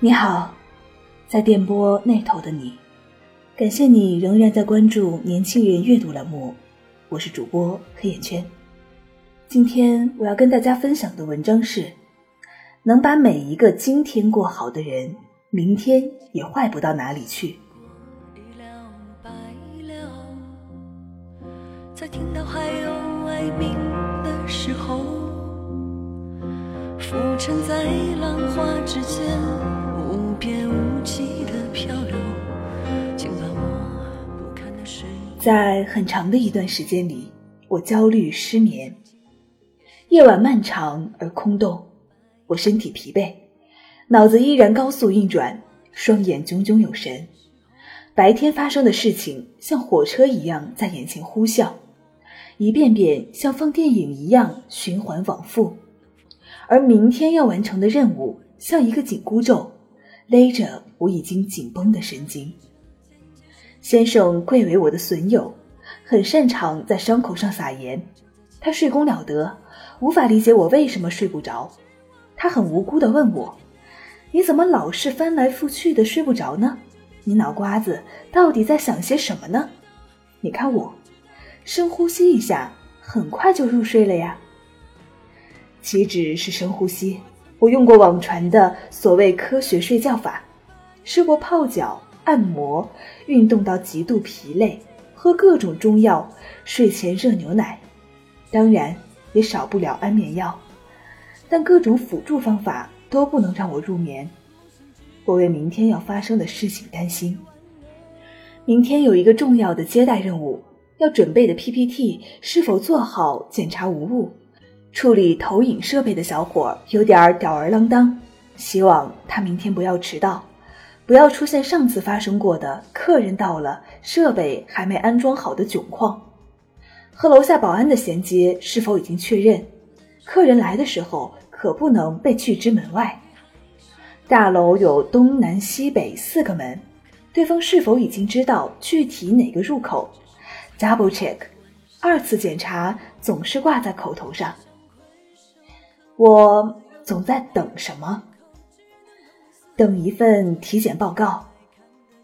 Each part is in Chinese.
你好，在电波那头的你，感谢你仍然在关注年轻人阅读栏目，我是主播黑眼圈。今天我要跟大家分享的文章是：能把每一个今天过好的人，明天也坏不到哪里去。在听到还有哀鸣的时候，浮沉在浪花之间。在很长的一段时间里，我焦虑失眠，夜晚漫长而空洞，我身体疲惫，脑子依然高速运转，双眼炯炯有神。白天发生的事情像火车一样在眼前呼啸，一遍遍像放电影一样循环往复，而明天要完成的任务像一个紧箍咒。勒着我已经紧绷的神经。先生贵为我的损友，很擅长在伤口上撒盐。他睡功了得，无法理解我为什么睡不着。他很无辜地问我：“你怎么老是翻来覆去的睡不着呢？你脑瓜子到底在想些什么呢？”你看我，深呼吸一下，很快就入睡了呀。岂止是深呼吸？我用过网传的所谓科学睡觉法，试过泡脚、按摩、运动到极度疲累、喝各种中药、睡前热牛奶，当然也少不了安眠药。但各种辅助方法都不能让我入眠。我为明天要发生的事情担心。明天有一个重要的接待任务，要准备的 PPT 是否做好，检查无误。处理投影设备的小伙有点吊儿郎当，希望他明天不要迟到，不要出现上次发生过的客人到了设备还没安装好的窘况。和楼下保安的衔接是否已经确认？客人来的时候可不能被拒之门外。大楼有东南西北四个门，对方是否已经知道具体哪个入口？Double check，二次检查总是挂在口头上。我总在等什么？等一份体检报告。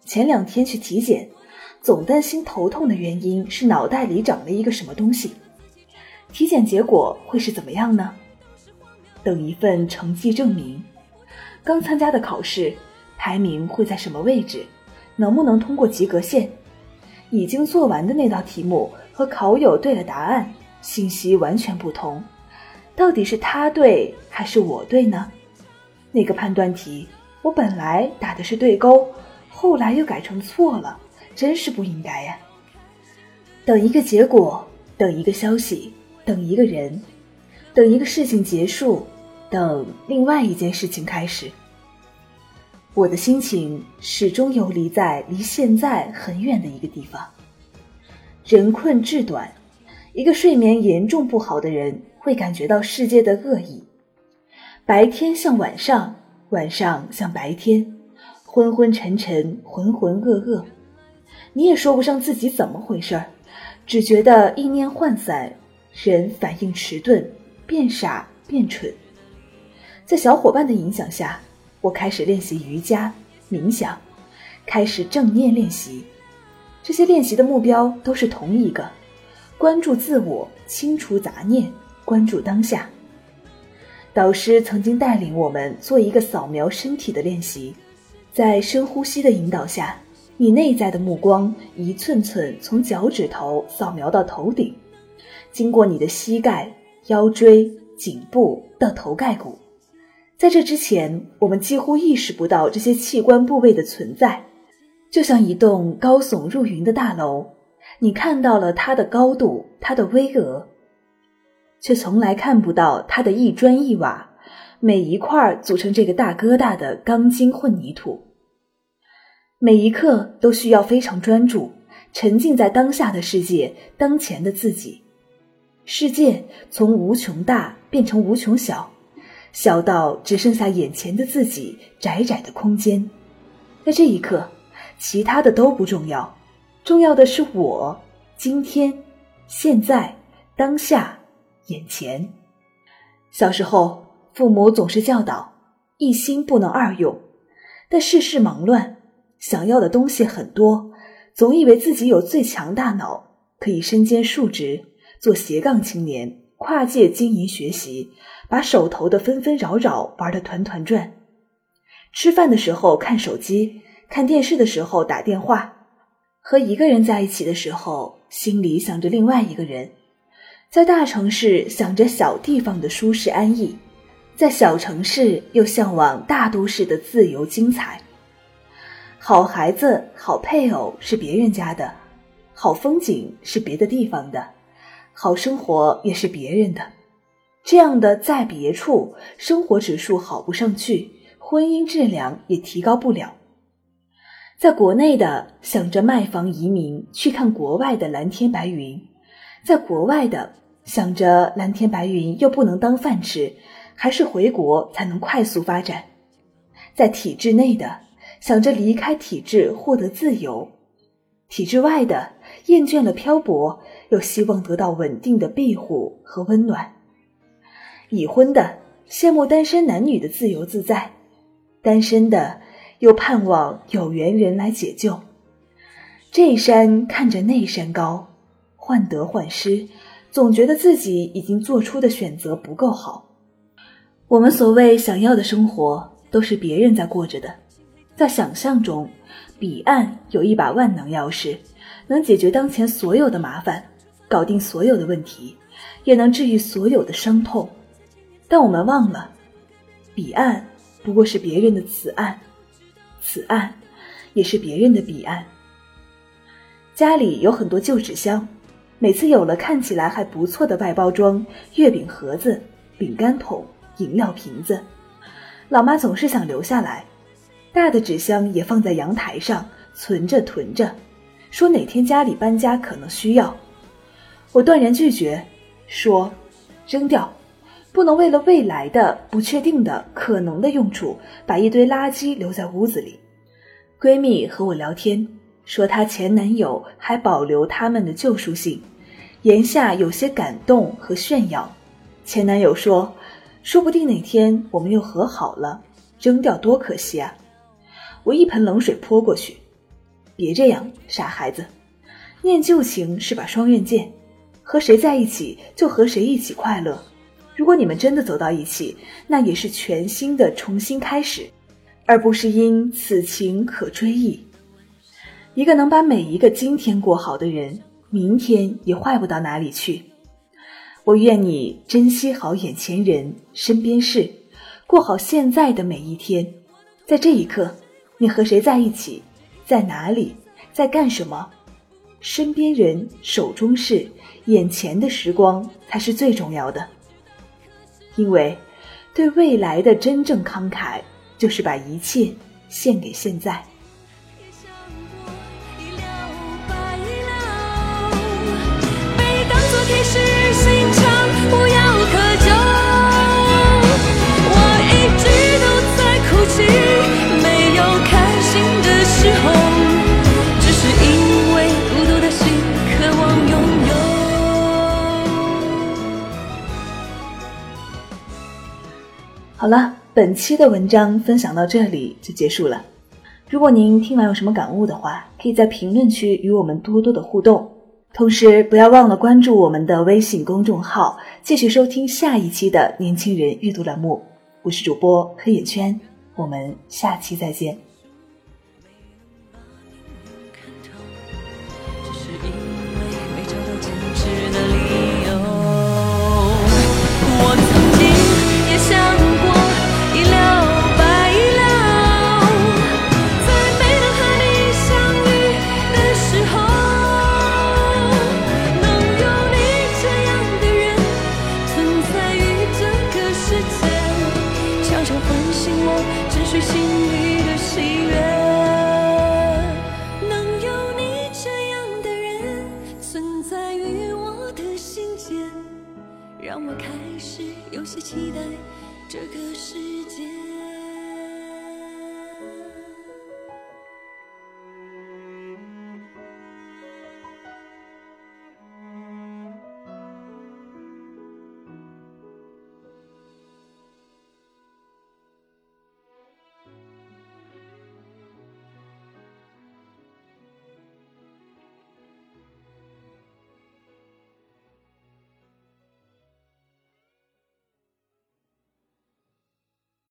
前两天去体检，总担心头痛的原因是脑袋里长了一个什么东西。体检结果会是怎么样呢？等一份成绩证明。刚参加的考试，排名会在什么位置？能不能通过及格线？已经做完的那道题目和考友对了答案，信息完全不同。到底是他对还是我对呢？那个判断题我本来打的是对勾，后来又改成错了，真是不应该呀！等一个结果，等一个消息，等一个人，等一个事情结束，等另外一件事情开始。我的心情始终游离在离现在很远的一个地方。人困志短，一个睡眠严重不好的人。会感觉到世界的恶意，白天像晚上，晚上像白天，昏昏沉沉，浑浑噩噩。你也说不上自己怎么回事儿，只觉得意念涣散，人反应迟钝，变傻变蠢。在小伙伴的影响下，我开始练习瑜伽、冥想，开始正念练习。这些练习的目标都是同一个：关注自我，清除杂念。关注当下。导师曾经带领我们做一个扫描身体的练习，在深呼吸的引导下，你内在的目光一寸寸从脚趾头扫描到头顶，经过你的膝盖、腰椎、颈部到头盖骨。在这之前，我们几乎意识不到这些器官部位的存在，就像一栋高耸入云的大楼，你看到了它的高度、它的巍峨，却从来看不到它的一砖一瓦，每一块组成这个大疙瘩的钢筋混凝土。每一刻都需要非常专注，沉浸在当下的世界、当前的自己。世界从无穷大变成无穷小。小到只剩下眼前的自己，窄窄的空间。在这一刻，其他的都不重要，重要的是我，今天，现在，当下，眼前。小时候，父母总是教导一心不能二用，但世事忙乱，想要的东西很多，总以为自己有最强大脑，可以身兼数职，做斜杠青年，跨界经营学习。把手头的纷纷扰扰玩得团团转，吃饭的时候看手机，看电视的时候打电话，和一个人在一起的时候，心里想着另外一个人，在大城市想着小地方的舒适安逸，在小城市又向往大都市的自由精彩。好孩子、好配偶是别人家的，好风景是别的地方的，好生活也是别人的。这样的在别处，生活指数好不上去，婚姻质量也提高不了。在国内的想着卖房移民去看国外的蓝天白云，在国外的想着蓝天白云又不能当饭吃，还是回国才能快速发展。在体制内的想着离开体制获得自由，体制外的厌倦了漂泊，又希望得到稳定的庇护和温暖。已婚的羡慕单身男女的自由自在，单身的又盼望有缘人来解救。这山看着那山高，患得患失，总觉得自己已经做出的选择不够好。我们所谓想要的生活，都是别人在过着的。在想象中，彼岸有一把万能钥匙，能解决当前所有的麻烦，搞定所有的问题，也能治愈所有的伤痛。但我们忘了，彼岸不过是别人的此岸，此岸也是别人的彼岸。家里有很多旧纸箱，每次有了看起来还不错的外包装月饼盒子、饼干桶、饮料瓶子，老妈总是想留下来。大的纸箱也放在阳台上存着囤着，说哪天家里搬家可能需要。我断然拒绝，说扔掉。不能为了未来的不确定的可能的用处，把一堆垃圾留在屋子里。闺蜜和我聊天，说她前男友还保留他们的旧书信，言下有些感动和炫耀。前男友说：“说不定哪天我们又和好了，扔掉多可惜啊！”我一盆冷水泼过去：“别这样，傻孩子，念旧情是把双刃剑，和谁在一起就和谁一起快乐。”如果你们真的走到一起，那也是全新的重新开始，而不是因此情可追忆。一个能把每一个今天过好的人，明天也坏不到哪里去。我愿你珍惜好眼前人、身边事，过好现在的每一天。在这一刻，你和谁在一起，在哪里，在干什么？身边人、手中事、眼前的时光，才是最重要的。因为，对未来的真正慷慨，就是把一切献给现在。铁石心肠无药可救我一直都在哭泣没有开心的时候只是因为孤独的心渴望拥有好了本期的文章分享到这里就结束了。如果您听完有什么感悟的话可以在评论区与我们多多的互动。同时，不要忘了关注我们的微信公众号，继续收听下一期的年轻人阅读栏目。我是主播黑眼圈，我们下期再见。